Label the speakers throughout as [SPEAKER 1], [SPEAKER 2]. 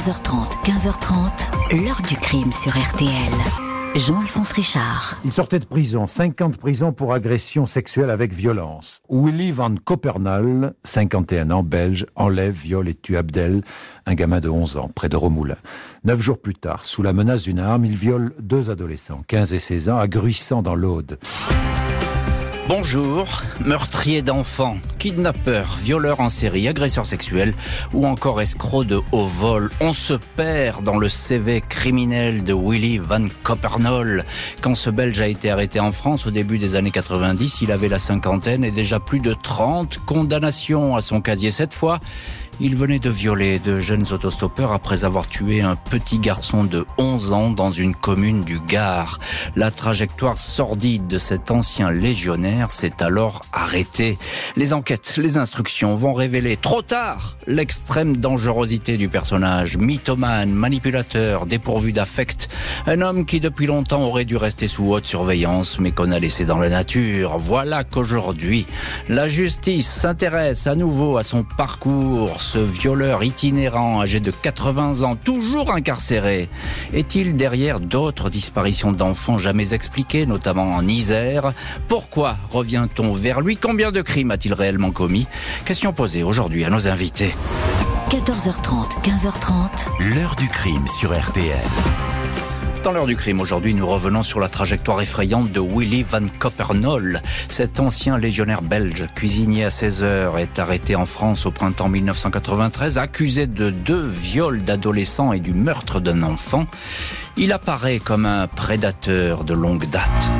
[SPEAKER 1] 14h30, 15h30, l'heure du crime sur RTL. Jean-Alphonse Richard.
[SPEAKER 2] Il sortait de prison, 50 prisons pour agression sexuelle avec violence. Willy Van Coppernol, 51 ans, belge, enlève, viole et tue Abdel, un gamin de 11 ans, près de Romoulin. Neuf jours plus tard, sous la menace d'une arme, il viole deux adolescents, 15 et 16 ans, à Gruissant dans l'Aude.
[SPEAKER 3] Bonjour, meurtrier d'enfants, kidnappeur, violeur en série, agresseur sexuel ou encore escroc de haut vol. On se perd dans le CV criminel de Willy Van Coppernol. Quand ce Belge a été arrêté en France au début des années 90, il avait la cinquantaine et déjà plus de 30 condamnations à son casier cette fois. Il venait de violer de jeunes autostoppeurs après avoir tué un petit garçon de 11 ans dans une commune du Gard. La trajectoire sordide de cet ancien légionnaire s'est alors arrêtée. Les enquêtes, les instructions vont révéler trop tard l'extrême dangerosité du personnage. Mythomane, manipulateur, dépourvu d'affect. Un homme qui depuis longtemps aurait dû rester sous haute surveillance mais qu'on a laissé dans la nature. Voilà qu'aujourd'hui, la justice s'intéresse à nouveau à son parcours ce violeur itinérant âgé de 80 ans, toujours incarcéré, est-il derrière d'autres disparitions d'enfants jamais expliquées, notamment en Isère? Pourquoi revient-on vers lui? Combien de crimes a-t-il réellement commis? Question posée aujourd'hui à nos invités.
[SPEAKER 1] 14h30, 15h30.
[SPEAKER 4] L'heure du crime sur RTL.
[SPEAKER 3] Dans l'heure du crime, aujourd'hui, nous revenons sur la trajectoire effrayante de Willy Van Coppernol. Cet ancien légionnaire belge, cuisinier à 16 heures, est arrêté en France au printemps 1993, accusé de deux viols d'adolescents et du meurtre d'un enfant. Il apparaît comme un prédateur de longue date.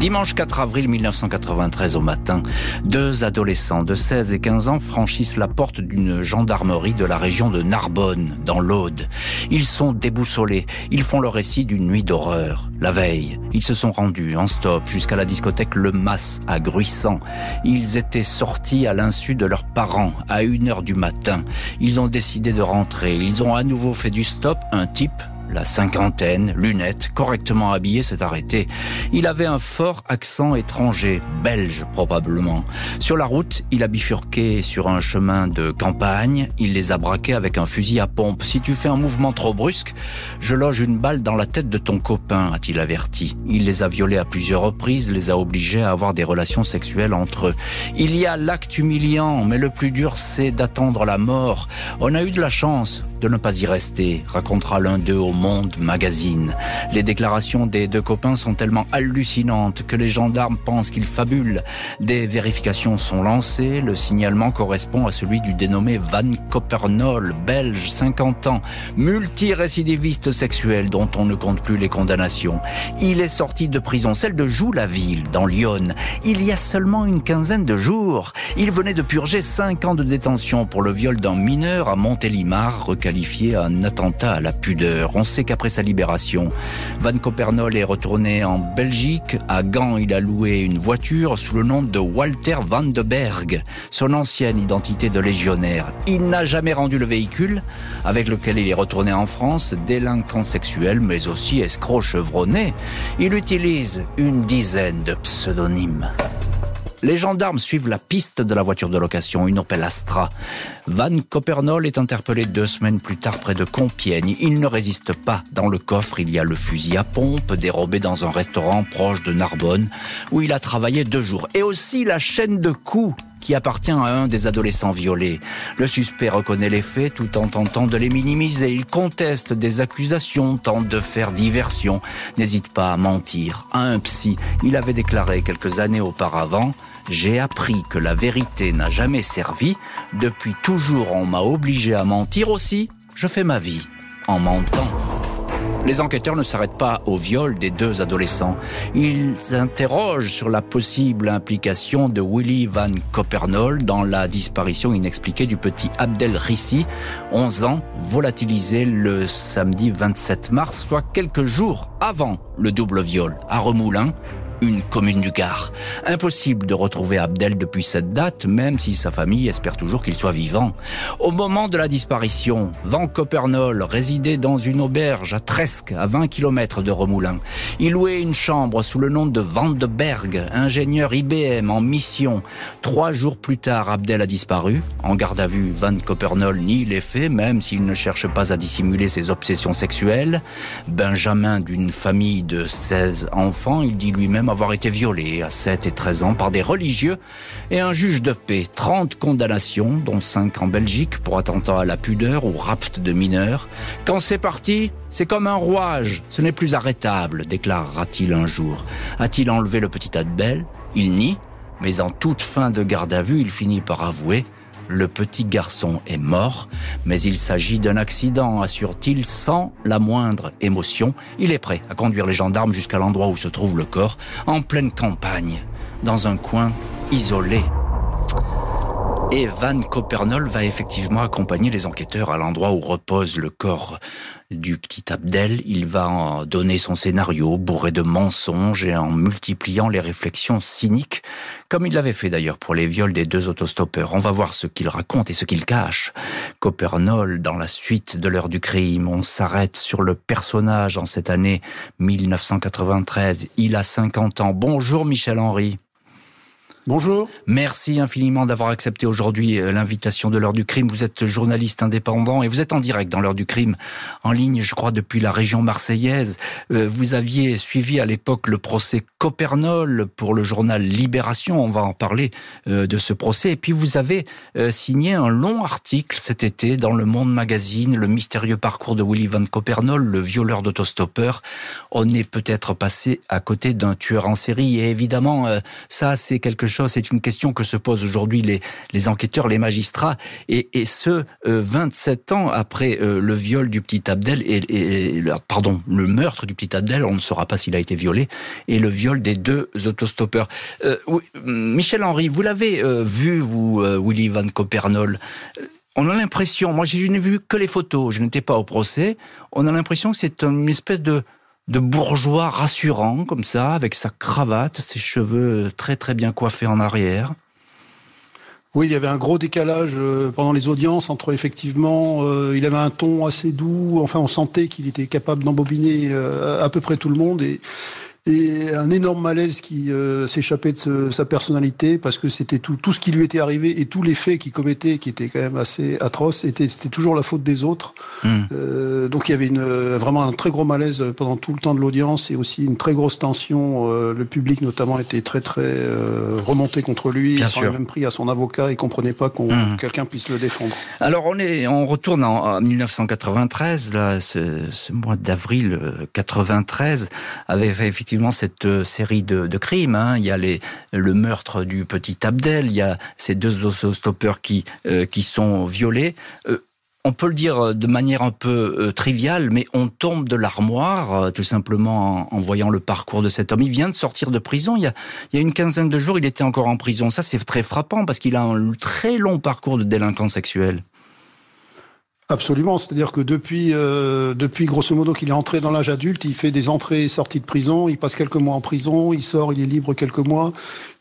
[SPEAKER 3] Dimanche 4 avril 1993 au matin, deux adolescents de 16 et 15 ans franchissent la porte d'une gendarmerie de la région de Narbonne, dans l'Aude. Ils sont déboussolés, ils font le récit d'une nuit d'horreur. La veille, ils se sont rendus en stop jusqu'à la discothèque Le Mas à Gruissant. Ils étaient sortis à l'insu de leurs parents à 1h du matin. Ils ont décidé de rentrer. Ils ont à nouveau fait du stop. Un type la cinquantaine, lunettes, correctement habillé, s'est arrêté. Il avait un fort accent étranger, belge probablement. Sur la route, il a bifurqué sur un chemin de campagne. Il les a braqués avec un fusil à pompe. Si tu fais un mouvement trop brusque, je loge une balle dans la tête de ton copain, a-t-il averti. Il les a violés à plusieurs reprises, les a obligés à avoir des relations sexuelles entre eux. Il y a l'acte humiliant, mais le plus dur, c'est d'attendre la mort. On a eu de la chance de ne pas y rester, racontera l'un d'eux au Monde Magazine. Les déclarations des deux copains sont tellement hallucinantes que les gendarmes pensent qu'ils fabulent. Des vérifications sont lancées, le signalement correspond à celui du dénommé Van Coppernol, belge, 50 ans, multirécidiviste sexuel dont on ne compte plus les condamnations. Il est sorti de prison, celle de Joux-la-Ville, dans Lyon, il y a seulement une quinzaine de jours. Il venait de purger 5 ans de détention pour le viol d'un mineur à Montélimar, qualifié un attentat à la pudeur. On sait qu'après sa libération, Van Coppernol est retourné en Belgique. À Gand, il a loué une voiture sous le nom de Walter Van de Berg, son ancienne identité de légionnaire. Il n'a jamais rendu le véhicule avec lequel il est retourné en France, délinquant sexuel, mais aussi escroc chevronné. Il utilise une dizaine de pseudonymes. Les gendarmes suivent la piste de la voiture de location, une Opel Astra. Van Coppernol est interpellé deux semaines plus tard près de Compiègne. Il ne résiste pas. Dans le coffre, il y a le fusil à pompe dérobé dans un restaurant proche de Narbonne où il a travaillé deux jours. Et aussi la chaîne de coups qui appartient à un des adolescents violés. Le suspect reconnaît les faits tout en tentant de les minimiser. Il conteste des accusations, tente de faire diversion, n'hésite pas à mentir. À un psy, il avait déclaré quelques années auparavant j'ai appris que la vérité n'a jamais servi. Depuis toujours, on m'a obligé à mentir aussi. Je fais ma vie en mentant. Les enquêteurs ne s'arrêtent pas au viol des deux adolescents. Ils interrogent sur la possible implication de Willy Van Coppernol dans la disparition inexpliquée du petit Abdel Rissi, 11 ans, volatilisé le samedi 27 mars, soit quelques jours avant le double viol à Remoulin, une commune du Gard. Impossible de retrouver Abdel depuis cette date, même si sa famille espère toujours qu'il soit vivant. Au moment de la disparition, Van Copernol résidait dans une auberge à Tresque, à 20 km de Remoulin. Il louait une chambre sous le nom de Van de Berg, ingénieur IBM en mission. Trois jours plus tard, Abdel a disparu. En garde à vue, Van Copernol nie les faits, même s'il ne cherche pas à dissimuler ses obsessions sexuelles. Benjamin d'une famille de 16 enfants, il dit lui-même avoir été violé à 7 et 13 ans par des religieux et un juge de paix. 30 condamnations, dont 5 en Belgique pour attentat à la pudeur ou rapt de mineurs. Quand c'est parti, c'est comme un rouage, ce n'est plus arrêtable, déclarera-t-il un jour. A-t-il enlevé le petit Adbel Il nie, mais en toute fin de garde à vue, il finit par avouer le petit garçon est mort, mais il s'agit d'un accident, assure-t-il, sans la moindre émotion. Il est prêt à conduire les gendarmes jusqu'à l'endroit où se trouve le corps, en pleine campagne, dans un coin isolé. Et Van Copernol va effectivement accompagner les enquêteurs à l'endroit où repose le corps du petit Abdel. Il va en donner son scénario bourré de mensonges et en multipliant les réflexions cyniques, comme il l'avait fait d'ailleurs pour les viols des deux autostoppeurs. On va voir ce qu'il raconte et ce qu'il cache. Copernol, dans la suite de l'heure du crime, on s'arrête sur le personnage en cette année 1993. Il a 50 ans. Bonjour Michel Henry.
[SPEAKER 4] Bonjour.
[SPEAKER 3] Merci infiniment d'avoir accepté aujourd'hui euh, l'invitation de l'heure du crime. Vous êtes journaliste indépendant et vous êtes en direct dans l'heure du crime, en ligne, je crois, depuis la région marseillaise. Euh, vous aviez suivi à l'époque le procès Copernol pour le journal Libération. On va en parler euh, de ce procès. Et puis vous avez signé un long article cet été dans Le Monde Magazine, le mystérieux parcours de Willy Van Copernol, le violeur d'autostoppeur. On est peut-être passé à côté d'un tueur en série. Et évidemment, ça, c'est quelque c'est une question que se posent aujourd'hui les, enquêteurs, les magistrats, et, ce, 27 euh, ans après euh, le viol du petit Abdel, et, pardon, le meurtre du petit Abdel, on ne saura pas s'il a été violé, et le viol des deux autostoppeurs. Euh, Michel Henry, vous l'avez vu, vous, Willy Van Copernol on a l'impression, moi je n'ai vu que les photos, je n'étais pas au procès, on a l'impression que c'est une espèce de, de bourgeois rassurant comme ça, avec sa cravate, ses cheveux très très bien coiffés en arrière.
[SPEAKER 4] Oui, il y avait un gros décalage euh, pendant les audiences entre effectivement, euh, il avait un ton assez doux. Enfin, on sentait qu'il était capable d'embobiner euh, à peu près tout le monde et un énorme malaise qui euh, s'échappait de sa personnalité parce que c'était tout, tout ce qui lui était arrivé et tous les faits qu'il commettait qui étaient quand même assez atroces c'était toujours la faute des autres. Hmm. euh, donc il y avait une, vraiment un très gros malaise pendant tout le temps de l'audience et aussi une très grosse tension euh, le public notamment était très très euh, remonté contre lui. Bien il s'en même pris à son avocat. Et comprenait pas qu'on hmm. quelqu'un puisse le défendre.
[SPEAKER 3] Alors on est on retourne en, 1993 là ce, ce mois d'avril 93 avait effectivement effectivement cette euh, série de, crimes. Hein. Il y a le meurtre du petit Abdel, il y a ces deux autostoppeurs qui, euh, qui sont violés. Euh, on peut le dire de manière un peu triviale, mais on tombe de l'armoire tout simplement en, voyant le parcours de cet homme. Il vient de sortir de prison. Il y a, il y a une quinzaine de jours, il était encore en prison. Ça, c'est très frappant parce qu'il a un très long parcours de délinquant sexuel.
[SPEAKER 4] Absolument, c'est-à-dire que depuis, euh, depuis grosso modo qu'il est entré dans l'âge adulte, il fait des entrées et sorties de prison, il passe quelques mois en prison, il sort, il est libre quelques mois,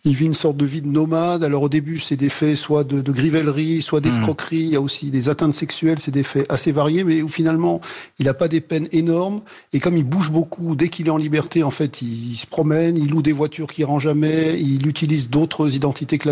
[SPEAKER 4] il vit une sorte de vie de nomade. Alors au début, c'est des faits soit de, de grivellerie, soit d'escroquerie. Il y a aussi des atteintes sexuelles. C'est des faits assez variés, mais où finalement, il n'a pas des peines énormes. Et comme il bouge beaucoup, dès qu'il est en liberté, en fait, il, se promène, il loue des voitures qui rend jamais, il utilise d'autres identités que.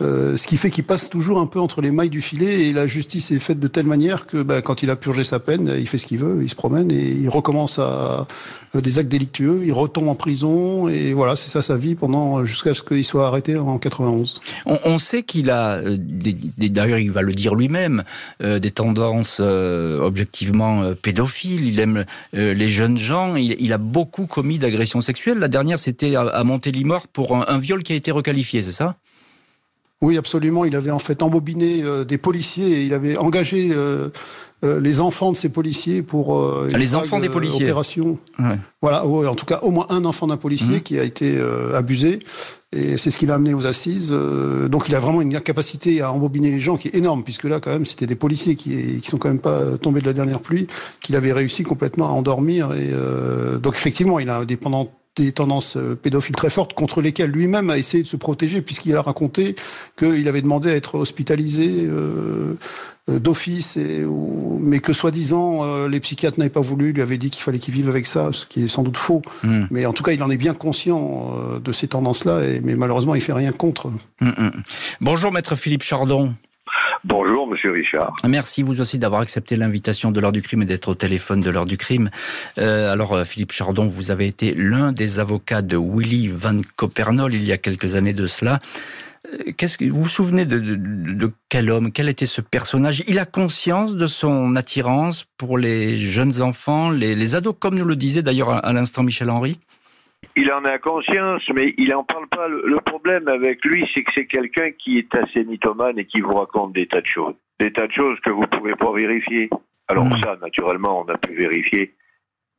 [SPEAKER 4] Euh, ce qui fait qu'il passe toujours un peu entre les mailles du filet et la justice est faite de telle manière que bah, quand il a purgé sa peine, il fait ce qu'il veut, il se promène et il recommence à, à des actes délictueux, il retombe en prison et voilà, c'est ça sa vie pendant jusqu'à ce qu'il soit arrêté en 91.
[SPEAKER 3] On, sait qu'il a, euh, d'ailleurs il va le dire lui-même, euh, des tendances euh, objectivement pédophiles. Il aime les jeunes gens. Il, a beaucoup commis d'agressions sexuelles. La dernière, c'était à, Montélimar pour un, viol qui a été requalifié, c'est ça?
[SPEAKER 4] Oui, absolument. Il avait en fait embobiné des policiers et il avait engagé euh, les enfants de ces policiers pour
[SPEAKER 3] euh, les enfants des policiers
[SPEAKER 4] opération. Voilà, en tout cas au moins un enfant d'un policier mmh. qui a été euh, abusé et c'est ce qui l'a amené aux assises. donc il a vraiment une capacité à embobiner les gens qui est énorme puisque là quand même c'était des policiers qui qui sont quand même pas tombés de la dernière pluie qu'il avait réussi complètement à endormir et donc effectivement il a pendant des tendances euh, pédophiles très fortes contre lesquelles lui-même a essayé de se protéger puisqu'il a raconté qu'il avait demandé à être hospitalisé euh, euh, d'office, mais que soi-disant les psychiatres n'avaient pas voulu, lui avaient dit qu'il fallait qu'il vive avec ça, ce qui est sans doute faux. Hmm. Mais en tout cas, il en est bien conscient de ces tendances-là, mais malheureusement, il fait rien contre. Hmm,
[SPEAKER 3] hmm. Bonjour, maître Philippe Chardon.
[SPEAKER 5] Bonjour, monsieur Richard.
[SPEAKER 3] Merci vous aussi d'avoir accepté l'invitation de l'heure du crime et d'être au téléphone de l'heure du crime. Euh, alors, euh, Philippe Chardon, vous avez été l'un des avocats de Willy Van Copernol il y a quelques années de cela. Euh, qu'est-ce que vous vous souvenez de, quel homme, quel était ce personnage? Il a conscience de son attirance pour les jeunes enfants, les ados, comme nous le disait d'ailleurs à l'instant Michel Henry?
[SPEAKER 5] Il en a conscience, mais il n'en parle pas. Le problème avec lui, c'est que c'est quelqu'un qui est assez mythomane et qui vous raconte des tas de choses. Des tas de choses que vous ne pouvez pas vérifier. Alors hmm. ça, naturellement, on a pu vérifier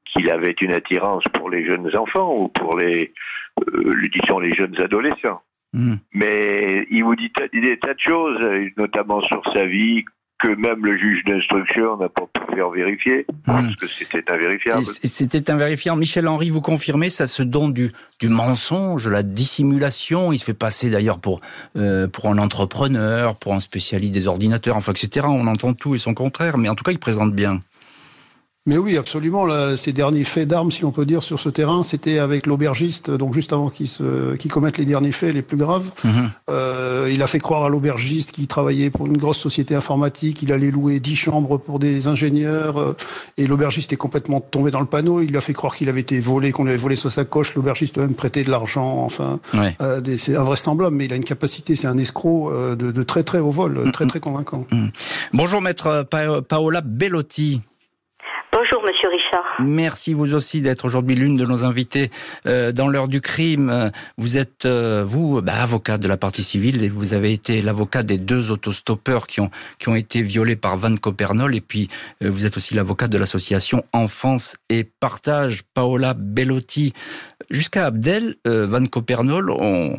[SPEAKER 5] qu'il avait une attirance pour les jeunes enfants ou pour les, euh, disons, les jeunes adolescents. Hmm. Mais il vous dit des tas de choses, notamment sur sa vie, que même le juge d'instruction n'a pas pu faire vérifier, parce hmm. que c'était invérifiable.
[SPEAKER 3] C'était invérifiable. Michel Henry, vous confirmez, ça se donne du, du mensonge, la dissimulation. Il se fait passer d'ailleurs pour, euh, pour un entrepreneur, pour un spécialiste des ordinateurs, enfin, etc. On entend tout et son contraire, mais en tout cas, il présente bien.
[SPEAKER 4] Mais oui, absolument. ces derniers faits d'armes, si on peut dire, sur ce terrain, c'était avec l'aubergiste, donc juste avant qu'il qu commette les derniers faits les plus graves. Mhm. euh, il a fait croire à l'aubergiste qu'il travaillait pour une grosse société informatique, il allait louer dix chambres pour des ingénieurs, euh, et l'aubergiste est complètement tombé dans le panneau. Il a fait croire qu'il avait été volé, qu'on lui avait volé sa sacoche. L'aubergiste a même prêté de l'argent. Enfin, euh, c'est invraisemblable, mais il a une capacité, c'est un escroc de, de, très très haut vol, très très convaincant.
[SPEAKER 3] Bonjour maître Paola Bellotti.
[SPEAKER 6] Bonjour, monsieur Richard.
[SPEAKER 3] Merci vous aussi d'être aujourd'hui l'une de nos invités euh, dans l'heure du crime. Vous êtes, euh, vous, bah, avocat de la partie civile et vous avez été l'avocat des deux autostoppeurs qui ont, qui ont été violés par Van Copernol et puis euh, vous êtes aussi l'avocat de l'association Enfance et Partage, Paola Bellotti. Jusqu'à Abdel, Van Copernol, on,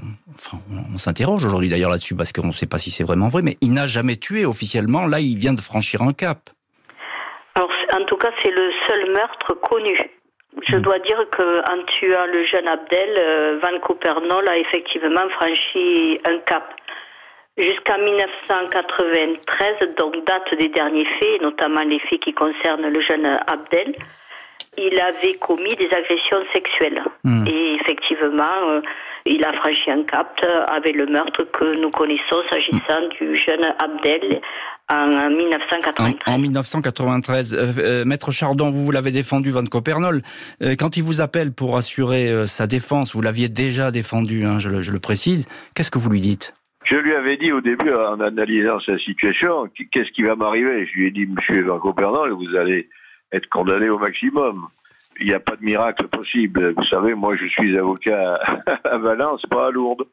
[SPEAKER 3] on s'interroge aujourd'hui d'ailleurs là-dessus parce qu'on ne sait pas si c'est vraiment vrai, mais il n'a jamais tué officiellement. Là, il vient de franchir un cap.
[SPEAKER 6] En tout cas, c'est le seul meurtre connu. Je hmm. dois dire qu'en tuant le jeune Abdel, euh, Van Copernol a effectivement franchi un cap. Jusqu'en 1993, donc date des derniers faits, notamment les faits qui concernent le jeune Abdel, il avait commis des agressions sexuelles. Hmm. Et effectivement, euh, il a franchi un cap avec le meurtre que nous connaissons s'agissant du jeune Abdel en 1993.
[SPEAKER 3] En, 1993. Euh, euh, Maître Chardon, vous, vous l'avez défendu, Van Copernol. Euh, quand il vous appelle pour assurer sa défense, vous l'aviez déjà défendu, hein, je, le, précise. Qu'est-ce que vous lui dites?
[SPEAKER 5] Je lui avais dit au début, en analysant sa situation, qu'est-ce qui va m'arriver? Je lui ai dit, Monsieur Van Copernol, vous allez être condamné au maximum. Il n'y a pas de miracle possible. Vous savez, moi, je suis avocat à Valence, pas à Lourdes.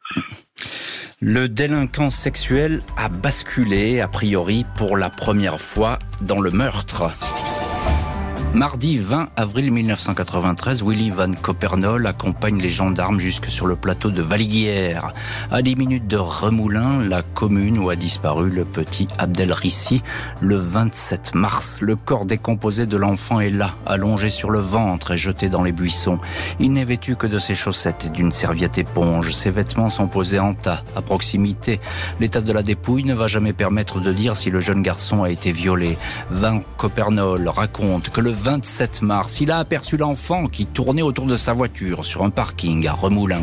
[SPEAKER 3] Le délinquant sexuel a basculé, a priori, pour la première fois dans le meurtre. Mardi 20 avril 1993, Willy Van Copernol accompagne les gendarmes jusque sur le plateau de Valiguière. À 10 minutes de Remoulin, la commune où a disparu le petit Abdel Rissi, le 27 mars. Le corps décomposé de l'enfant est là, allongé sur le ventre et jeté dans les buissons. Il n'est vêtu que de ses chaussettes et d'une serviette éponge. Ses vêtements sont posés en tas, à proximité. L'état de la dépouille ne va jamais permettre de dire si le jeune garçon a été violé. Van Copernol raconte que le 27 mars, il a aperçu l'enfant qui tournait autour de sa voiture sur un parking à Remoulin.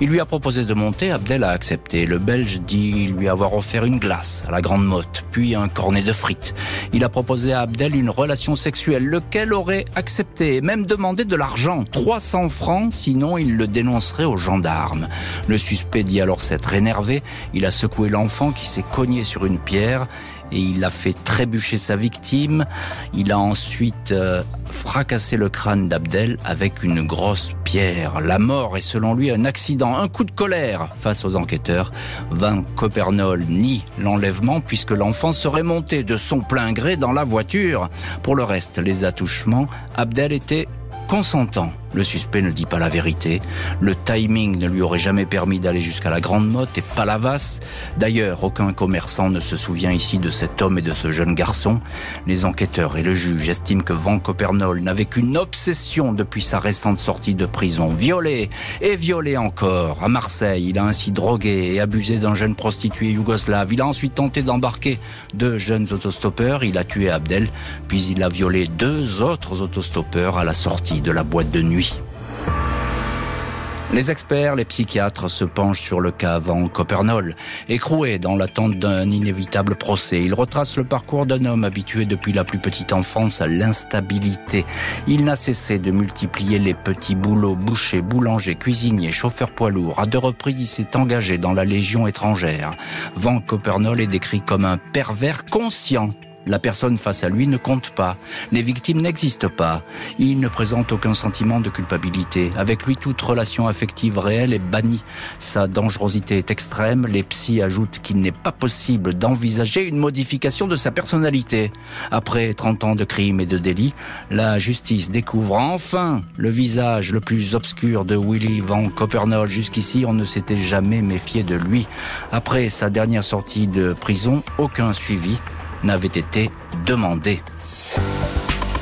[SPEAKER 3] Il lui a proposé de monter, Abdel a accepté. Le Belge dit lui avoir offert une glace à la grande motte, puis un cornet de frites. Il a proposé à Abdel une relation sexuelle, lequel aurait accepté et même demandé de l'argent, 300 francs, sinon il le dénoncerait aux gendarmes. Le suspect dit alors s'être énervé, il a secoué l'enfant qui s'est cogné sur une pierre et il a fait trébucher sa victime. Il a ensuite euh, fracassé le crâne d'Abdel avec une grosse pierre. La mort est selon lui un accident, un coup de colère face aux enquêteurs. Van Copernol nie l'enlèvement puisque l'enfant serait monté de son plein gré dans la voiture. Pour le reste, les attouchements, Abdel était consentant. Le suspect ne dit pas la vérité. Le timing ne lui aurait jamais permis d'aller jusqu'à la Grande Motte et Palavas. D'ailleurs, aucun commerçant ne se souvient ici de cet homme et de ce jeune garçon. Les enquêteurs et le juge estiment que Van Copernol n'avait qu'une obsession depuis sa récente sortie de prison. Violé et violé encore. À Marseille, il a ainsi drogué et abusé d'un jeune prostitué yougoslave. Il a ensuite tenté d'embarquer deux jeunes autostoppeurs. Il a tué Abdel, puis il a violé deux autres autostoppeurs à la sortie de la boîte de nuit. Les experts, les psychiatres se penchent sur le cas Van Copernol. Écroué dans l'attente d'un inévitable procès, il retrace le parcours d'un homme habitué depuis la plus petite enfance à l'instabilité. Il n'a cessé de multiplier les petits boulots, boucher, boulanger, cuisinier, chauffeur poids lourd. À deux reprises, il s'est engagé dans la Légion étrangère. Van Copernol est décrit comme un pervers conscient la personne face à lui ne compte pas. Les victimes n'existent pas. Il ne présente aucun sentiment de culpabilité. Avec lui, toute relation affective réelle est bannie. Sa dangerosité est extrême. Les psys ajoutent qu'il n'est pas possible d'envisager une modification de sa personnalité. Après 30 ans de crimes et de délits, la justice découvre enfin le visage le plus obscur de Willy Van Copernol. Jusqu'ici, on ne s'était jamais méfié de lui. Après sa dernière sortie de prison, aucun suivi n'avait été demandé.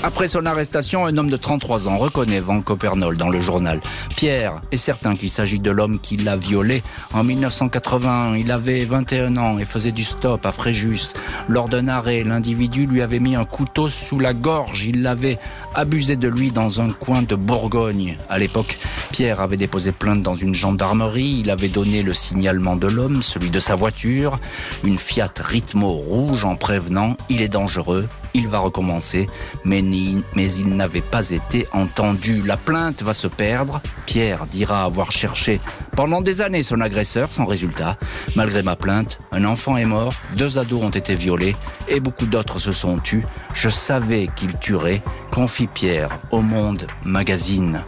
[SPEAKER 3] Après son arrestation, un homme de 33 ans reconnaît Van Copernol dans le journal. Pierre est certain qu'il s'agit de l'homme qui l'a violé. En 1981, il avait 21 ans et faisait du stop à Fréjus. Lors d'un arrêt, l'individu lui avait mis un couteau sous la gorge. Il l'avait abusé de lui dans un coin de Bourgogne. À l'époque, Pierre avait déposé plainte dans une gendarmerie. Il avait donné le signalement de l'homme, celui de sa voiture, une Fiat Ritmo rouge en prévenant « il est dangereux, il va recommencer, mais, il n'avait pas été entendu. La plainte va se perdre. Pierre dira avoir cherché pendant des années son agresseur, sans résultat. Malgré ma plainte, un enfant est mort, deux ados ont été violés et beaucoup d'autres se sont tus. Je savais qu'il tuerait, confie Pierre au Monde Magazine.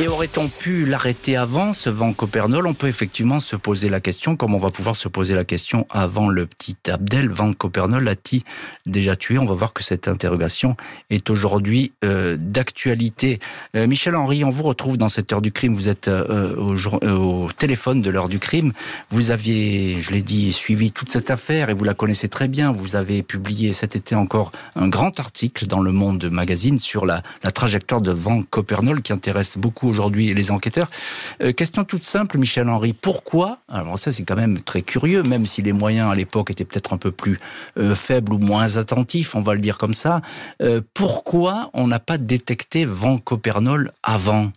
[SPEAKER 3] Et aurait-on pu l'arrêter avant ce vent Copernol? On peut effectivement se poser la question, comme on va pouvoir se poser la question avant le petit Abdel. Van Copernol a-t-il déjà tué? On va voir que cette interrogation est aujourd'hui euh, d'actualité. Euh, Michel Henry, on vous retrouve dans cette heure du crime. Vous êtes euh, au, téléphone de l'heure du crime. Vous aviez, je l'ai dit, suivi toute cette affaire et vous la connaissez très bien. Vous avez publié cet été encore un grand article dans Le Monde Magazine sur la, la trajectoire de Van Copernol qui intéresse aujourd'hui les enquêteurs. Euh, question toute simple, Michel Henry. Pourquoi Alors ça, c'est quand même très curieux, même si les moyens à l'époque étaient peut-être un peu plus euh, faibles ou moins attentifs, on va le dire comme ça. Euh, pourquoi on n'a pas détecté Van Copernol avant?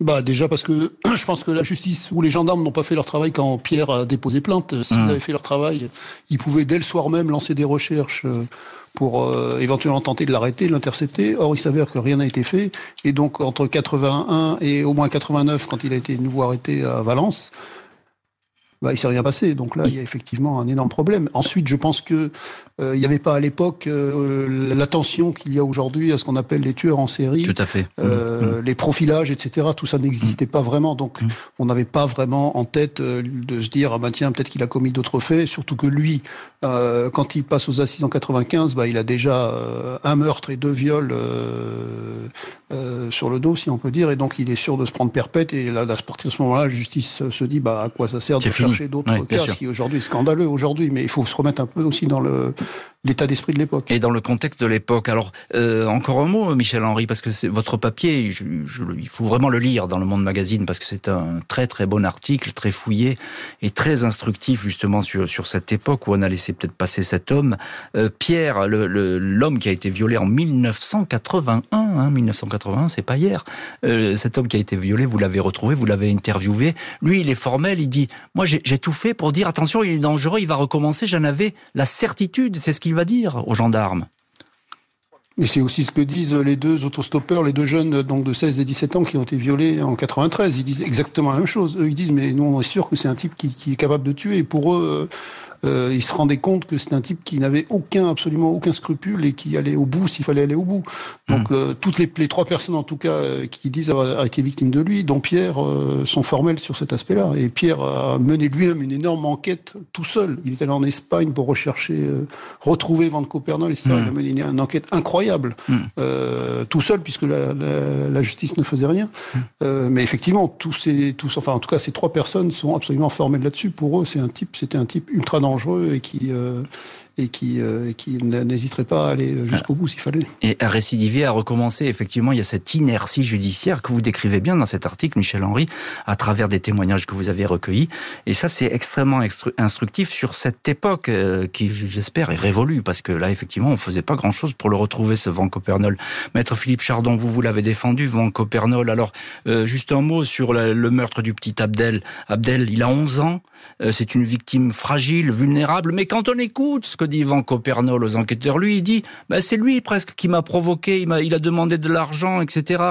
[SPEAKER 4] Bah déjà parce que je pense que la justice ou les gendarmes n'ont pas fait leur travail quand Pierre a déposé plainte. S'ils mmh. avaient fait leur travail, ils pouvaient dès le soir même lancer des recherches pour euh, éventuellement tenter de l'arrêter, de l'intercepter. Or, il s'avère que rien n'a été fait. Et donc, entre 81 et au moins 89, quand il a été de nouveau arrêté à Valence, bah, il s'est rien passé. Donc là, il y a effectivement un énorme problème. Ensuite, je pense que euh, il n'y avait pas à l'époque euh, l'attention qu'il y a aujourd'hui à ce qu'on appelle les tueurs en série.
[SPEAKER 3] Tout à fait.
[SPEAKER 4] Euh, mmh. Les profilages, etc. Tout ça n'existait mmh. pas vraiment. Donc, mmh. on n'avait pas vraiment en tête de se dire, ah bah tiens, peut-être qu'il a commis d'autres faits. Surtout que lui, quand il passe aux assises en 95, bah, il a déjà un meurtre et deux viols sur le dos, si on peut dire. Et donc, il est sûr de se prendre perpète. Et là, à partir de ce moment-là, la justice se dit, bah, à quoi ça sert de chercher d'autres cas, ce qui aujourd'hui est scandaleux aujourd'hui. Mais il faut se remettre un peu aussi dans le l'état d'esprit de l'époque.
[SPEAKER 3] Et dans le contexte de l'époque. Alors, euh, encore un mot, Michel Henry, parce que c'est votre papier, il faut vraiment le lire dans le Monde Magazine, parce que c'est un très très bon article, très fouillé et très instructif justement sur, sur cette époque où on a laissé peut-être passer cet homme. Euh, Pierre, l'homme qui a été violé en 1981, hein, 1981, c'est pas hier. Euh, cet homme qui a été violé, vous l'avez retrouvé, vous l'avez interviewé. Lui, il est formel, il dit, moi j'ai tout fait pour dire, attention, il est dangereux, il va recommencer, j'en avais la certitude, c'est ce va dire aux gendarmes?
[SPEAKER 4] Et c'est aussi ce que disent les deux autostoppeurs, les deux jeunes donc de 16 et 17 ans qui ont été violés en 93. Ils disent exactement la même chose. Eux, ils disent, mais nous, on est sûr que c'est un type qui, est capable de tuer. Pour eux, euh, il se rendait compte que c'était un type qui n'avait aucun, absolument aucun scrupule et qui allait au bout s'il fallait aller au bout. Donc hmm. euh, toutes les, les, trois personnes en tout cas euh, qui disent avoir été victimes de lui, dont Pierre, sont formelles sur cet aspect-là. Et Pierre a mené lui-même une énorme enquête tout seul. Il est allé en Espagne pour rechercher, retrouver Van Copernol, etc. Il a hmm. mené une, enquête incroyable, hmm. tout seul puisque la, la, la, justice ne faisait rien. mais effectivement, tous ces, tous, enfin en tout cas ces trois personnes sont absolument formelles là-dessus. Pour eux, c'est un type, c'était un type ultra dangereux et qui, euh, et qui, euh, qui n'hésiterait pas à aller jusqu'au bout s'il fallait.
[SPEAKER 3] Et à récidiver, à recommencer, effectivement, il y a cette inertie judiciaire que vous décrivez bien dans cet article, Michel Henry, à travers des témoignages que vous avez recueillis. Et ça, c'est extrêmement instructif sur cette époque euh, qui, j'espère, est révolue, parce que là, effectivement, on faisait pas grand-chose pour le retrouver, ce Van Copernol. Maître Philippe Chardon, vous, vous l'avez défendu, Van Copernol. Alors, euh, juste un mot sur le meurtre du petit Abdel. Abdel, il a 11 ans, c'est une victime fragile, vulnérable, mais quand on écoute ce dit Van Copernol aux enquêteurs. Lui, il dit, bah, c'est lui presque qui m'a provoqué, il, a, il a demandé de l'argent, etc.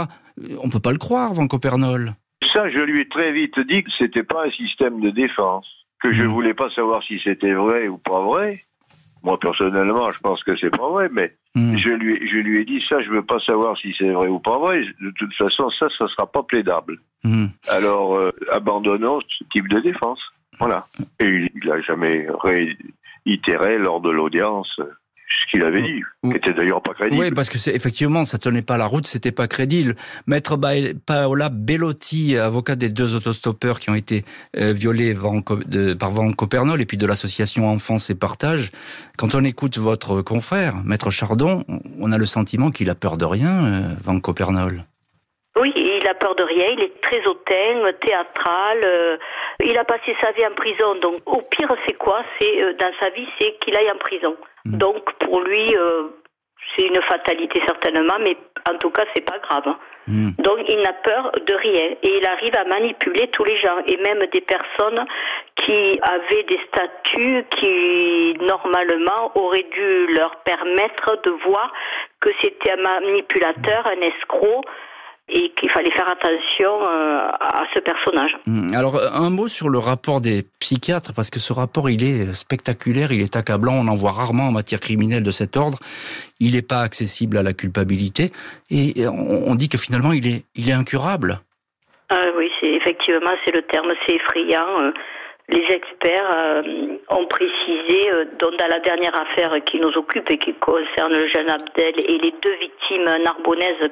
[SPEAKER 3] On peut pas le croire, Van Copernol.
[SPEAKER 5] Ça, je lui ai très vite dit que c'était pas un système de défense, que je hmm. voulais pas savoir si c'était vrai ou pas vrai. Moi, personnellement, je pense que c'est pas vrai, mais hmm. je, lui, je lui ai dit ça, je veux pas savoir si c'est vrai ou pas vrai. De toute façon, ça, ça sera pas plaidable. Hmm. Alors, euh, abandonnons ce type de défense. Voilà. Et il n'a jamais itérait lors de l'audience ce qu'il avait dit, qui était d'ailleurs pas crédible.
[SPEAKER 3] Oui, parce que c'est effectivement, ça tenait pas la route, c'était pas crédible. Maître Paola Bellotti, avocat des deux autostoppeurs qui ont été euh, violés par Van Copernol et puis de l'association Enfance et Partage, quand on écoute votre confrère, Maître Chardon, on a le sentiment qu'il a peur de rien, euh, Van Copernol.
[SPEAKER 6] Oui, il a peur de rien, il est très hautain, théâtral, euh, il a passé sa vie en prison, donc au pire c'est quoi? C'est euh, dans sa vie c'est qu'il aille en prison. Mm. Donc pour lui euh, c'est une fatalité certainement, mais en tout cas c'est pas grave. Hein. Mm. Donc il n'a peur de rien et il arrive à manipuler tous les gens et même des personnes qui avaient des statuts qui normalement auraient dû leur permettre de voir que c'était un manipulateur, un escroc et qu'il fallait faire attention euh, à ce personnage.
[SPEAKER 3] Hmm. Alors un mot sur le rapport des psychiatres, parce que ce rapport il est spectaculaire, il est accablant, on en voit rarement en matière criminelle de cet ordre. Il n'est pas accessible à la culpabilité et on dit que finalement il est, il est incurable.
[SPEAKER 6] Ah oui, c'est effectivement c'est le terme, c'est effrayant. Les experts euh, ont précisé, euh, dans la dernière affaire qui nous occupe et qui concerne le jeune Abdel et les deux victimes narbonnaises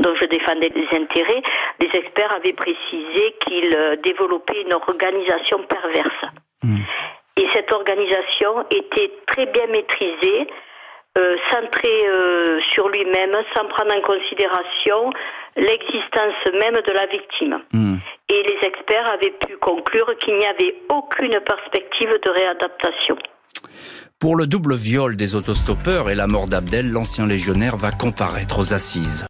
[SPEAKER 6] dont je défendais les intérêts, les experts avaient précisé qu'ils euh, développaient une organisation perverse. Mmh. Et cette organisation était très bien maîtrisée, centrée sur lui-même, sans prendre en considération l'existence même de la victime. Mmh et les experts avaient pu conclure qu'il n'y avait aucune perspective de réadaptation.
[SPEAKER 3] Pour le double viol des autostoppeurs et la mort d'Abdel, l'ancien légionnaire va comparaître aux assises.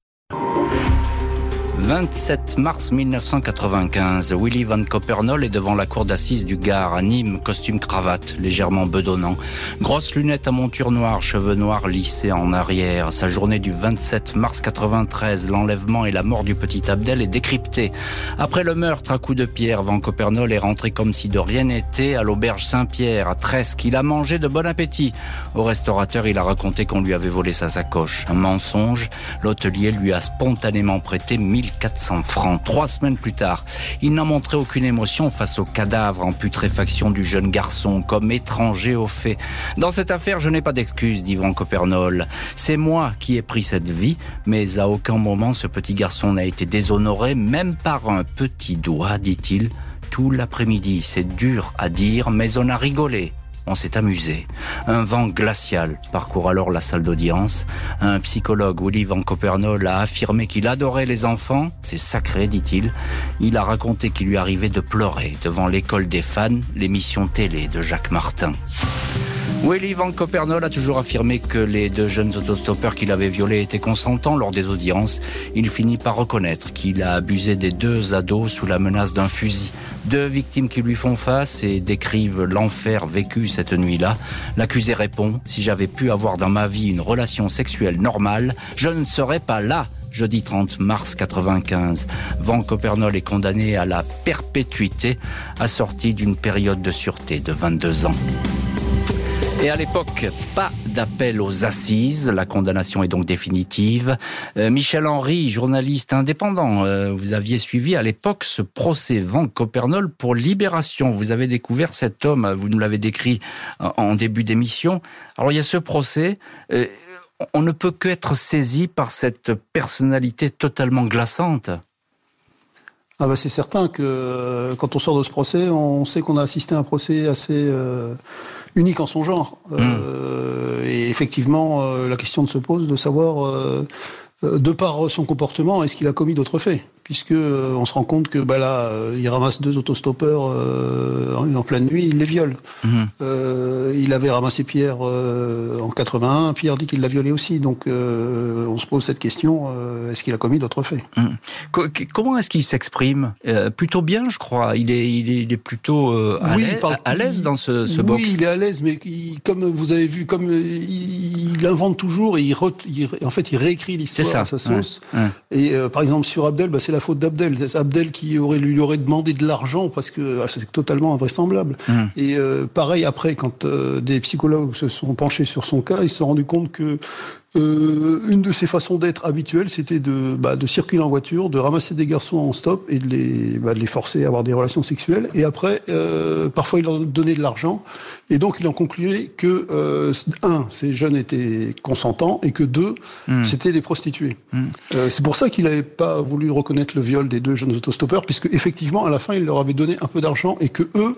[SPEAKER 3] 27 mars 1995, Willy Van Copernol est devant la cour d'assises du Gard à Nîmes, costume cravate, légèrement bedonnant. Grosse lunette à monture noire, cheveux noirs lissés en arrière. Sa journée du 27 mars 93, l'enlèvement et la mort du petit Abdel est décryptée. Après le meurtre à coups de pierre, Van Copernol est rentré comme si de rien n'était à l'auberge Saint-Pierre, à Tresque. Il a mangé de bon appétit. Au restaurateur, il a raconté qu'on lui avait volé sa sacoche. Un mensonge. L'hôtelier lui a spontanément prêté 1000 400 francs. Trois semaines plus tard, il n'a montré aucune émotion face au cadavre en putréfaction du jeune garçon, comme étranger au fait. Dans cette affaire, je n'ai pas d'excuse, dit Van Copernol. C'est moi qui ai pris cette vie, mais à aucun moment ce petit garçon n'a été déshonoré, même par un petit doigt, dit-il. Tout l'après-midi, c'est dur à dire, mais on a rigolé on s'est amusé. Un vent glacial parcourt alors la salle d'audience. Un psychologue, Willy Van Copernol, a affirmé qu'il adorait les enfants. C'est sacré, dit-il. Il a raconté qu'il lui arrivait de pleurer devant l'école des fans, l'émission télé de Jacques Martin. Willy Van Copernol a toujours affirmé que les deux jeunes autostoppeurs qu'il avait violés étaient consentants lors des audiences. Il finit par reconnaître qu'il a abusé des deux ados sous la menace d'un fusil. Deux victimes qui lui font face et décrivent l'enfer vécu cette nuit-là. L'accusé répond, si j'avais pu avoir dans ma vie une relation sexuelle normale, je ne serais pas là jeudi 30 mars 95. Van Copernol est condamné à la perpétuité, assorti d'une période de sûreté de 22 ans. Et à l'époque, pas d'appel aux assises. La condamnation est donc définitive. Euh, Michel Henry, journaliste indépendant, euh, vous aviez suivi à l'époque ce procès Van Copernol pour libération. Vous avez découvert cet homme, vous nous l'avez décrit en début d'émission. Alors il y a ce procès. Euh, on ne peut qu'être saisi par cette personnalité totalement glaçante.
[SPEAKER 4] Ah bah c'est certain que quand on sort de ce procès, on sait qu'on a assisté à un procès assez unique en son genre. Euh, et effectivement, euh, la question se pose de savoir, euh, de par son comportement, est-ce qu'il a commis d'autres faits puisque euh, on se rend compte que bah là, euh, il ramasse deux autostoppeurs euh, en pleine nuit, il les viole. Mhm. il avait ramassé Pierre en 81, Pierre dit qu'il l'a violé aussi. Donc on se pose cette question est-ce qu'il a commis d'autres faits? Mhm.
[SPEAKER 3] Comment est-ce qu'il s'exprime? Plutôt bien, je crois. Il est, il est, plutôt à l'aise dans ce, ce
[SPEAKER 4] box. Oui, il est à l'aise, mais comme vous avez vu, comme il, invente toujours et il, en fait il réécrit l'histoire à sa sauce. Et par exemple sur Abdel, bah, c'est la faute d'Abdel. C'est Abdel qui aurait, lui aurait demandé de l'argent parce que ah, c'est totalement invraisemblable. Mmh. Et euh, pareil, après, quand euh, des psychologues se sont penchés sur son cas, ils se sont rendus compte que euh, une de ses façons d'être habituelles, c'était de, bah, de circuler en voiture, de ramasser des garçons en stop et de les, bah, de les forcer à avoir des relations sexuelles. Et après, euh, parfois, il leur donnait de l'argent. Et donc, il en concluait que, euh, un, ces jeunes étaient consentants et que, deux, hmm. c'était des prostituées. Hmm. Euh, c'est pour ça qu'il n'avait pas voulu reconnaître le viol des deux jeunes autostoppeurs, puisque, effectivement, à la fin, il leur avait donné un peu d'argent et que eux,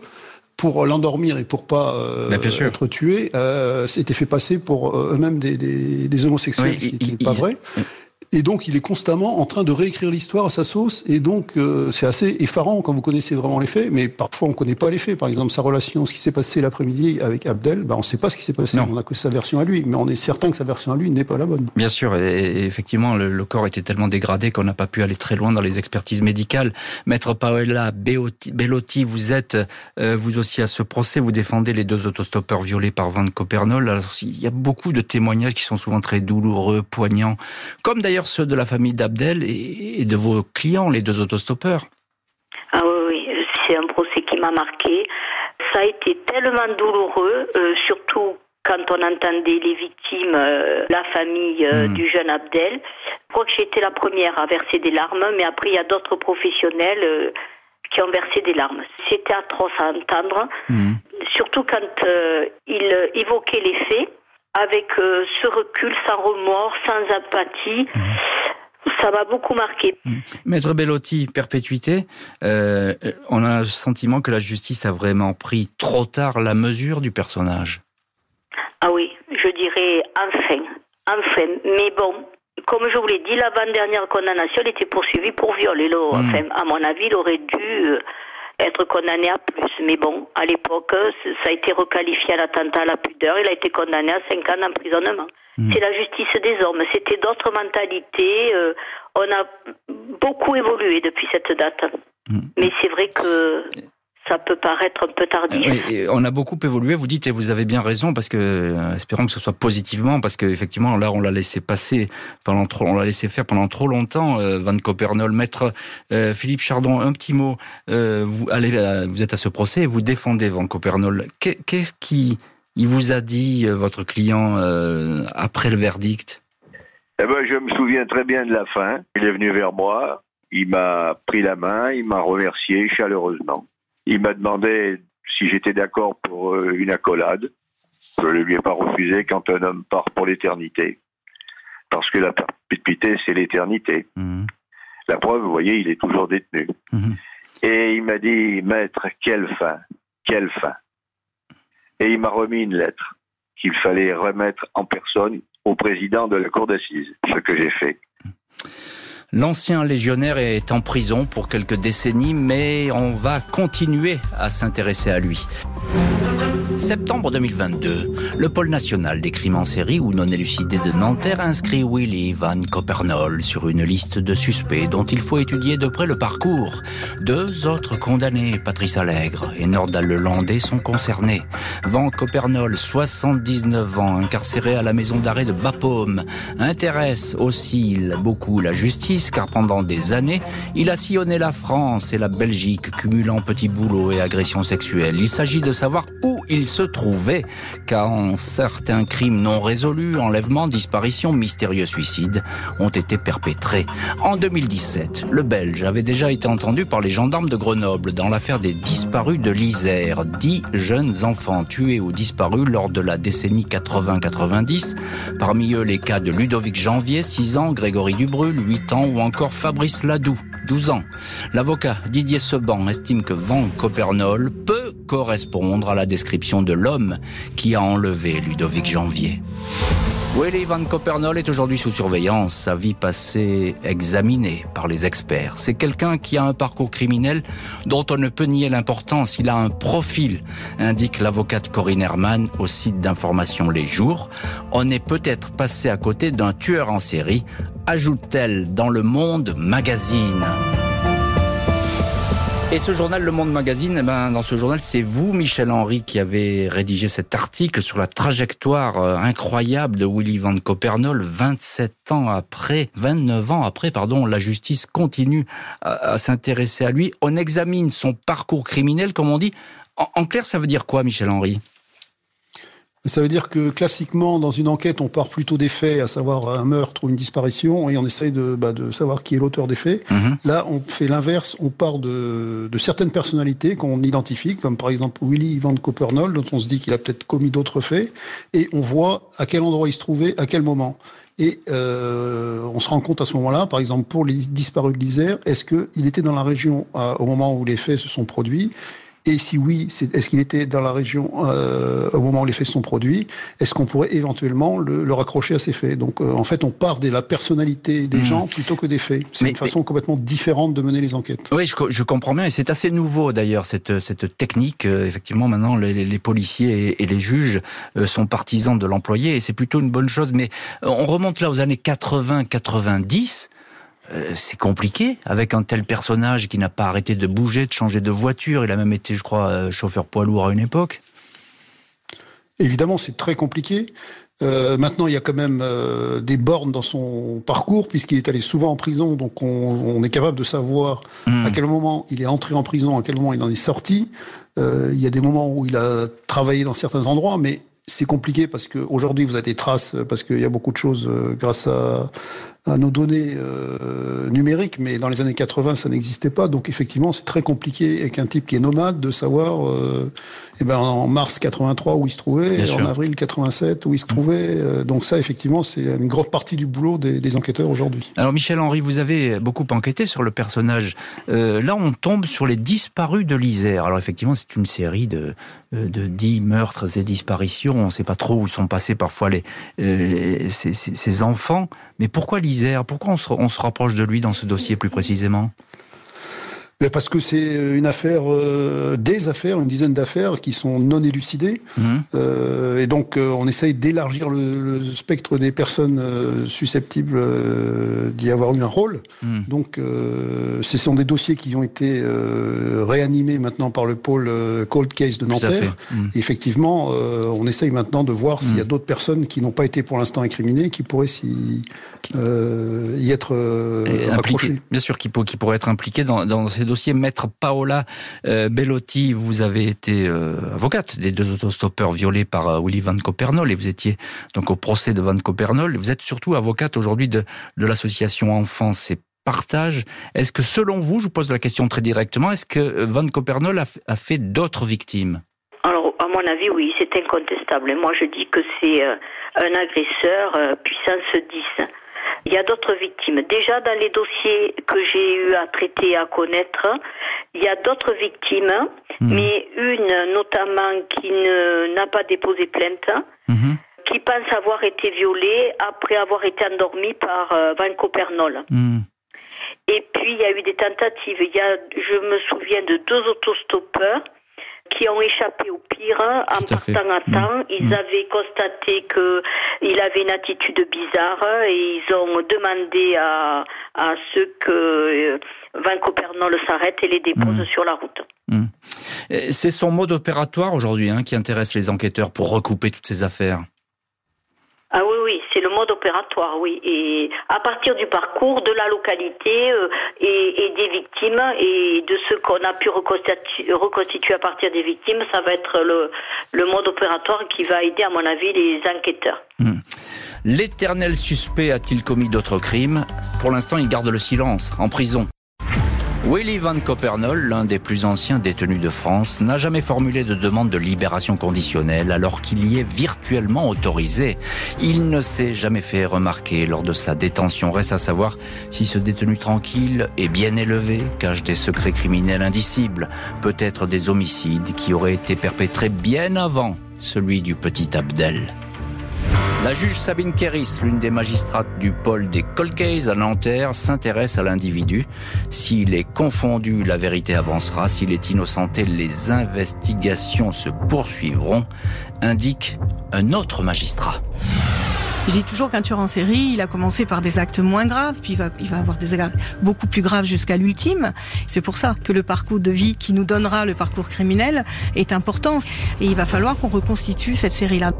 [SPEAKER 4] pour l'endormir et pour pas euh, être tué, euh, s'était fait passer pour euh, eux-mêmes des, des, des, homosexuels, ce qui n'est pas vrai. Et donc, il est constamment en train de réécrire l'histoire à sa sauce. Et donc, euh, c'est assez effarant quand vous connaissez vraiment les faits. Mais parfois, on ne connaît pas les faits. Par exemple, sa relation, ce qui s'est passé l'après-midi avec Abdel, bah, on ne sait pas ce qui s'est passé. On n'a que sa version à lui. Mais on est certain que sa version à lui n'est pas la bonne.
[SPEAKER 3] Bien sûr. Et, effectivement, le, corps était tellement dégradé qu'on n'a pas pu aller très loin dans les expertises médicales. Maître Paola Bellotti, vous êtes, euh, vous aussi, à ce procès. Vous défendez les deux autostoppeurs violés par Van Copernol. Alors, il y a beaucoup de témoignages qui sont souvent très douloureux, poignants. Comme d'ailleurs ceux de la famille d'Abdel et de vos clients, les deux autostoppeurs.
[SPEAKER 6] Ah oui, oui, c'est un procès qui m'a marqué. Ça a été tellement douloureux, euh, surtout quand on entendait les victimes, euh, la famille euh, hmm. du jeune Abdel. Je crois que j'ai été la première à verser des larmes, mais après il y a d'autres professionnels qui ont versé des larmes. C'était atroce à entendre, hmm. surtout quand il évoquait les faits avec euh, ce recul, sans remords, sans apathie. Mmh. Ça m'a beaucoup marqué. Mmh.
[SPEAKER 3] Maître Bellotti, perpétuité, euh, on a le sentiment que la justice a vraiment pris trop tard la mesure du personnage.
[SPEAKER 6] Ah oui, je dirais enfin, enfin. Mais bon, comme je vous l'ai dit, l'avant-dernière condamnation, était poursuivie pour viol. Et là, mmh. enfin, à mon avis, il aurait dû euh, être condamné à plus. Mais bon, à l'époque, ça a été requalifié à l'attentat à la pudeur. Il a été condamné à 5 ans d'emprisonnement. Hmm. C'est la justice des hommes. C'était d'autres mentalités. Euh, on a beaucoup évolué depuis cette date. Hmm. Mais c'est vrai que ça peut paraître un peu tardif.
[SPEAKER 3] Oui, on a beaucoup évolué, vous dites, et vous avez bien raison, parce que, euh, espérons que ce soit positivement, parce qu'effectivement, là, on l'a laissé passer pendant trop, on l'a laissé faire pendant trop longtemps, euh, Van Copernol. Maître euh, Philippe Chardon, un petit mot. vous, allez, vous êtes à ce procès et vous défendez Van Copernol. Qu'est-ce qui il vous a dit, votre client, après le verdict?
[SPEAKER 5] Eh ben, Je me souviens très bien de la fin. Il est venu vers moi, il m'a pris la main, il m'a remercié chaleureusement. Il m'a demandé si j'étais d'accord pour euh, une accolade. Je ne lui ai pas refusé quand un homme part pour l'éternité. Parce que la perpétuité, c'est l'éternité. Mhm. La preuve, vous voyez, il est toujours détenu. Mhm. Et il m'a dit, maître, quelle fin, quelle fin. Et il m'a remis une lettre qu'il fallait remettre en personne au président de la cour d'assises, ce que j'ai fait.
[SPEAKER 3] L'ancien légionnaire est en prison pour quelques décennies, mais on va continuer à s'intéresser à lui. Septembre 2022, le pôle national des crimes en série ou non élucidés de Nanterre inscrit Willy Van Copernol sur une liste de suspects dont il faut étudier de près le parcours. Deux autres condamnés, Patrice Allègre et Nordal Lelandais, sont concernés. Van Copernol, 79 ans, incarcéré à la maison d'arrêt de Bapaume, intéresse aussi beaucoup la justice car pendant des années, il a sillonné la France et la Belgique, cumulant petits boulots et agressions sexuelles. Il s'agit de savoir où il se trouvait quand certains crimes non résolus, enlèvements, disparitions, mystérieux suicides ont été perpétrés. En 2017, le Belge avait déjà été entendu par les gendarmes de Grenoble dans l'affaire des disparus de l'Isère. Dix jeunes enfants tués ou disparus lors de la décennie 80-90. Parmi eux, les cas de Ludovic Janvier, 6 ans, Grégory Dubrul, 8 ans, ou encore Fabrice Ladoux, 12 ans. L'avocat Didier Seban estime que Van Copernol peut correspondre à la description de l'homme qui a enlevé Ludovic Janvier. Willy Van Copernol est aujourd'hui sous surveillance, sa vie passée examinée par les experts. C'est quelqu'un qui a un parcours criminel dont on ne peut nier l'importance. Il a un profil, indique l'avocate Corinne Herman au site d'information Les Jours. On est peut-être passé à côté d'un tueur en série, ajoute-t-elle dans Le Monde Magazine. Et ce journal, Le Monde Magazine, eh ben, dans ce journal, c'est vous, Michel Henry, qui avez rédigé cet article sur la trajectoire euh, incroyable de Willy Van Copernol. 27 ans après, 29 ans après, pardon, la justice continue à, s'intéresser à lui. On examine son parcours criminel, comme on dit. en clair, ça veut dire quoi, Michel Henry?
[SPEAKER 4] Ça veut dire que classiquement, dans une enquête, on part plutôt des faits, à savoir un meurtre ou une disparition, et on essaye de, bah, de savoir qui est l'auteur des faits. Mhm. Là, on fait l'inverse, on part de, de certaines personnalités qu'on identifie, comme par exemple Willy Van Copernol, dont on se dit qu'il a peut-être commis d'autres faits, et on voit à quel endroit il se trouvait, à quel moment. Et euh, on se rend compte à ce moment-là, par exemple pour les disparus de l'Isère, est-ce qu'il était dans la région euh, au moment où les faits se sont produits et si oui, est-ce qu'il était dans la région euh, au moment où les faits sont produits Est-ce qu'on pourrait éventuellement le, raccrocher à ces faits? Donc, euh, en fait, on part de la personnalité des hmm. gens plutôt que des faits. C'est une façon complètement différente de mener les enquêtes.
[SPEAKER 3] Oui, je, comprends bien, et c'est assez nouveau d'ailleurs cette, cette technique. Euh, effectivement, maintenant, les, policiers et, les juges sont partisans de l'employé, et c'est plutôt une bonne chose. Mais on remonte là aux années 80-90. Euh, c'est compliqué avec un tel personnage qui n'a pas arrêté de bouger, de changer de voiture. Il a même été, je crois, euh, chauffeur poids lourd à une époque.
[SPEAKER 4] Évidemment, c'est très compliqué. Euh, maintenant, il y a quand même des bornes dans son parcours, puisqu'il est allé souvent en prison, donc on, est capable de savoir hmm. à quel moment il est entré en prison, à quel moment il en est sorti. il y a des moments où il a travaillé dans certains endroits, mais c'est compliqué parce qu'aujourd'hui, vous avez des traces, parce qu'il y a beaucoup de choses grâce à, à nos données euh, numériques, mais dans les années 80, ça n'existait pas. Donc effectivement, c'est très compliqué avec un type qui est nomade de savoir, euh, eh ben, en mars 83 où il se trouvait, et en avril 87 où il se trouvait. Euh, donc ça, effectivement, c'est une grande partie du boulot des, enquêteurs aujourd'hui.
[SPEAKER 3] Alors Michel Henry, vous avez beaucoup enquêté sur le personnage. là, on tombe sur les disparus de l'Isère. Alors effectivement, c'est une série de, de dix meurtres et disparitions. On ne sait pas trop où sont passés parfois les, ces, ces enfants. Mais pourquoi l'Isère Pourquoi on se, rapproche de lui dans ce dossier plus précisément?
[SPEAKER 4] Parce que c'est une affaire, euh, des affaires, une dizaine d'affaires qui sont non élucidées. Mhm. Euh, et donc, euh, on essaye d'élargir le, spectre des personnes susceptibles d'y avoir eu un rôle. Mhm. Donc, ce sont des dossiers qui ont été réanimés maintenant par le pôle Cold Case de Nanterre. Mhm. Effectivement, on essaye maintenant de voir s'il y a d'autres personnes qui n'ont pas été pour l'instant incriminées, qui pourraient y, y être
[SPEAKER 3] impliquées. Bien sûr, qui, qui pourraient être impliquées dans, dans ces dossier. Maître Paola euh, Bellotti, vous avez été euh, avocate des deux autostoppeurs violés par euh, Willy Van Copernol et vous étiez donc au procès de Van Copernol. Vous êtes surtout avocate aujourd'hui de, de l'association Enfance et Partage. Est-ce que selon vous, je vous pose la question très directement, est-ce que Van Copernol a, a fait d'autres victimes?
[SPEAKER 6] Alors, à mon avis, oui, c'est incontestable. Moi, je dis que c'est un agresseur puissance 10. Il y a d'autres victimes. Déjà dans les dossiers que j'ai eu à traiter, à connaître, il y a d'autres victimes, mhm. mais une notamment qui n'a pas déposé plainte, mhm. qui pense avoir été violée après avoir été endormie par euh, Van Copernol. Mhm. Et puis il y a eu des tentatives. Il y a, je me souviens de deux autostoppeurs qui ont échappé au pire en partant à temps. Mm. Ils mm. avaient constaté qu'il avait une attitude bizarre et ils ont demandé à, à ceux que euh, Van Copernol s'arrête et les dépose mm. sur la route.
[SPEAKER 3] C'est son mode opératoire aujourd'hui hein, qui intéresse les enquêteurs pour recouper toutes ces affaires.
[SPEAKER 6] C'est le mode opératoire, oui. Et à partir du parcours, de la localité euh, et, des victimes et de ce qu'on a pu reconstituer, à partir des victimes, ça va être le, le mode opératoire qui va aider, à mon avis, les enquêteurs. Hmm.
[SPEAKER 3] L'éternel suspect a-t-il commis d'autres crimes? Pour l'instant, il garde le silence, en prison. Willy Van Copernol, l'un des plus anciens détenus de France, n'a jamais formulé de demande de libération conditionnelle alors qu'il y est virtuellement autorisé. Il ne s'est jamais fait remarquer lors de sa détention. Reste à savoir si ce détenu tranquille et bien élevé cache des secrets criminels indicibles, peut-être des homicides qui auraient été perpétrés bien avant celui du petit Abdel. La juge Sabine Kéris, l'une des magistrates du pôle des Colcays à Nanterre, s'intéresse à l'individu. S'il est confondu, la vérité avancera. S'il est innocenté, les investigations se poursuivront, indique un autre magistrat.
[SPEAKER 7] Dis toujours qu'un tueur en série, il a commencé par des actes moins graves, puis il va, il va avoir des actes beaucoup plus graves jusqu'à l'ultime. C'est pour ça que le parcours de vie qui nous donnera le parcours criminel est important. Et il va falloir qu'on reconstitue cette série-là.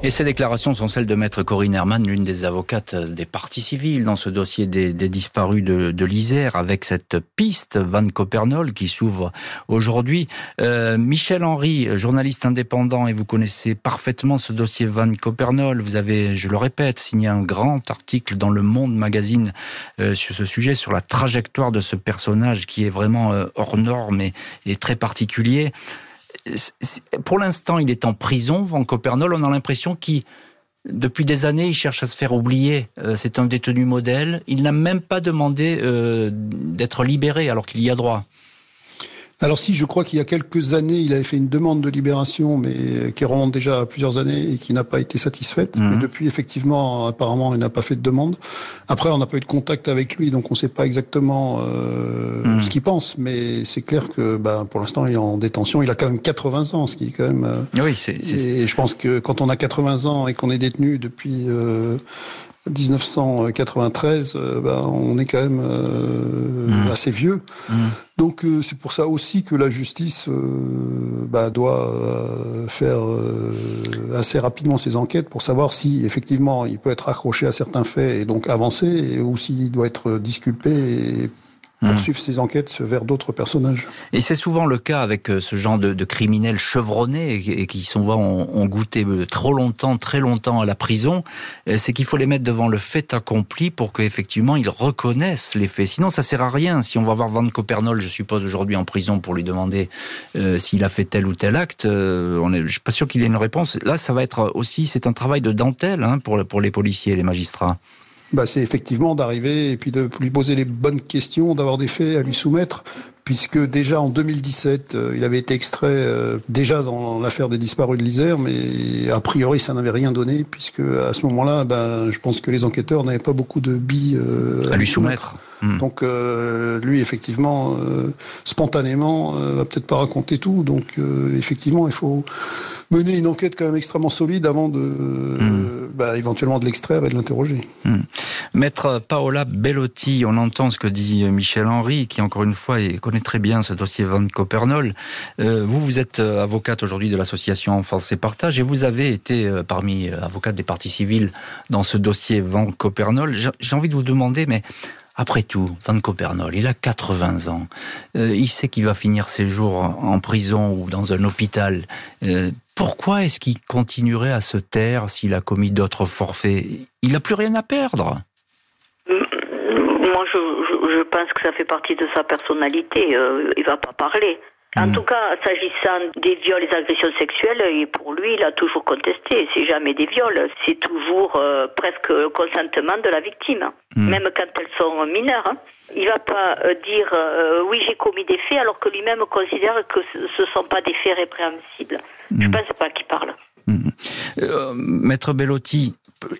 [SPEAKER 3] Et ces déclarations sont celles de maître Corinne Herman, l'une des avocates des parties civiles dans ce dossier des, disparus de, de l'Isère, avec cette piste Van Copernol qui s'ouvre aujourd'hui. Euh, Michel Henry, journaliste indépendant, et vous connaissez parfaitement ce dossier Van Copernol. Vous avez, je le répète, signé un grand article dans Le Monde Magazine euh, sur ce sujet, sur la trajectoire de ce personnage qui est vraiment euh, hors norme et très particulier pour l'instant, il est en prison, Van Copernol. On a l'impression qu'il, depuis des années, il cherche à se faire oublier. Euh, c'est un détenu modèle. Il n'a même pas demandé euh, d'être libéré alors qu'il y a droit.
[SPEAKER 4] Alors si, je crois qu'il y a quelques années, il avait fait une demande de libération, mais qui remonte déjà à plusieurs années et qui n'a pas été satisfaite. Mais mhm. depuis, effectivement, apparemment, il n'a pas fait de demande. Après, on n'a pas eu de contact avec lui, donc on ne sait pas exactement euh, mhm. ce qu'il pense. Mais c'est clair que, bah, pour l'instant, il est en détention. Il a quand même 80 ans, ce qui est quand même. Euh,
[SPEAKER 3] oui, c'est.
[SPEAKER 4] Et je pense que quand on a 80 ans et qu'on est détenu depuis. Euh, 1993, euh, ben, on est quand même euh, mmh. assez vieux. Mmh. Donc euh, c'est pour ça aussi que la justice ben, doit faire assez rapidement ses enquêtes pour savoir si effectivement il peut être accroché à certains faits et donc avancer, ou s'il doit être disculpé et. Poursuivre ces enquêtes vers d'autres personnages.
[SPEAKER 3] Et c'est souvent le cas avec euh, ce genre de, criminels chevronnés et qui souvent ont, goûté euh, trop longtemps, très longtemps à la prison, euh, c'est qu'il faut les mettre devant le fait accompli pour qu'effectivement ils reconnaissent les faits. Sinon, ça sert à rien. Si on va voir Van Copernol, je suppose aujourd'hui en prison pour lui demander s'il a fait tel ou tel acte, on est, je suis pas sûr qu'il ait une réponse. Là, ça va être aussi, c'est un travail de dentelle hein, pour, pour les policiers et les magistrats
[SPEAKER 4] bah, c'est effectivement d'arriver et puis de lui poser les bonnes questions, d'avoir des faits à lui soumettre, puisque déjà en 2017, euh, il avait été extrait euh, déjà dans l'affaire des disparus de l'Isère, mais a priori ça n'avait rien donné, puisque à ce moment-là, ben, je pense que les enquêteurs n'avaient pas beaucoup de billes
[SPEAKER 3] euh, à, lui soumettre.
[SPEAKER 4] Hmm. Donc lui, effectivement, spontanément, va peut-être pas raconter tout. Donc effectivement, il faut mener une enquête quand même extrêmement solide avant de hmm. bah, éventuellement de l'extraire et de l'interroger. Hmm.
[SPEAKER 3] Maître Paola Bellotti, on entend ce que dit Michel Henry, qui encore une fois connaît très bien ce dossier Van Copernol. Euh, vous, vous êtes euh, avocate aujourd'hui de l'association Enfance et Partage et vous avez été euh, parmi avocates des partis civils dans ce dossier Van Copernol. J'ai envie de vous demander, mais après tout, Van Copernol, il a 80 ans. il sait qu'il va finir ses jours en prison ou dans un hôpital. Pourquoi est-ce qu'il continuerait à se taire s'il a commis d'autres forfaits? Il n'a plus rien à perdre.
[SPEAKER 6] Moi, je, pense que ça fait partie de sa personnalité. Euh, il va pas parler. En hmm. tout cas, s'agissant des viols et des agressions sexuelles, et pour lui, il a toujours contesté. C'est jamais des viols, c'est toujours euh, presque le consentement de la victime, hmm. même quand elles sont mineures. Hein. Il va pas euh, dire euh, oui j'ai commis des faits alors que lui-même considère que ce ne sont pas des faits répréhensibles. Je ne hmm. pense pas qu'il parle.
[SPEAKER 3] Maître Bellotti,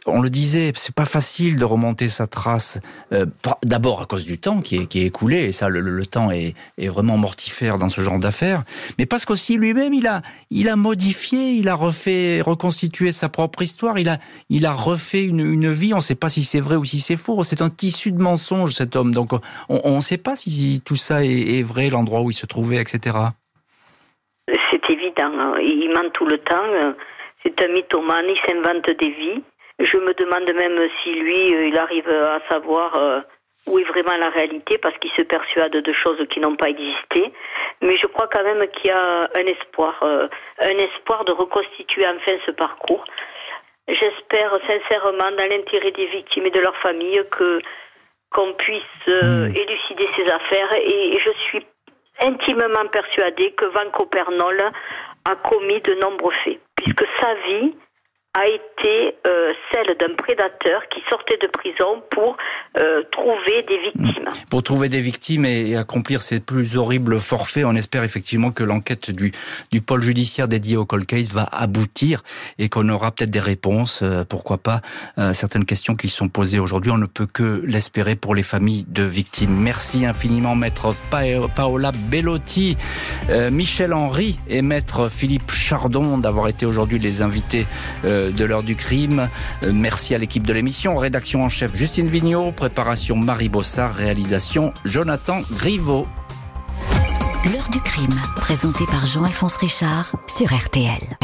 [SPEAKER 3] on le disait, c'est pas facile de remonter sa trace. Euh, d'abord à cause du temps qui est, qui est écoulé, et ça, le, temps est, vraiment mortifère dans ce genre d'affaires. Mais parce qu'aussi lui-même, il a, il a modifié, il a refait, reconstitué sa propre histoire. Il a, il a refait une, vie. On ne sait pas si c'est vrai ou si c'est faux. C'est un tissu de mensonges cet homme. Donc on ne sait pas si tout ça est, est vrai, l'endroit où il se trouvait, etc.
[SPEAKER 6] C'est évident. Hein. Il ment tout le temps C'est un mythomane, il s'invente des vies. Je me demande même si lui, euh, il arrive à savoir euh, où est vraiment la réalité parce qu'il se persuade de choses qui n'ont pas existé. Mais je crois quand même qu'il y a un espoir, euh, un espoir de reconstituer enfin ce parcours. J'espère sincèrement, dans l'intérêt des victimes et de leurs familles, que qu'on puisse hmm. élucider ces affaires. Et je suis intimement persuadée que Van Copernol a commis de nombreux faits, puisque sa vie a été euh, celle d'un prédateur qui sortait de prison pour euh, trouver des victimes.
[SPEAKER 3] Mmh. Pour trouver des victimes et, accomplir ces plus horribles forfaits, on espère effectivement que l'enquête du, du pôle judiciaire dédié au cold case va aboutir et qu'on aura peut-être des réponses, euh, pourquoi pas, à certaines questions qui sont posées aujourd'hui. On ne peut que l'espérer pour les familles de victimes. Merci infiniment, maître Paola Bellotti, Michel Henry et maître Philippe Chardon d'avoir été aujourd'hui les invités de l'heure du crime. Euh, merci à l'équipe de l'émission. Rédaction en chef Justine Vignot, préparation Marie Bossard, réalisation Jonathan Griveau.
[SPEAKER 1] L'heure du crime, présenté par Jean-Alphonse Richard sur RTL.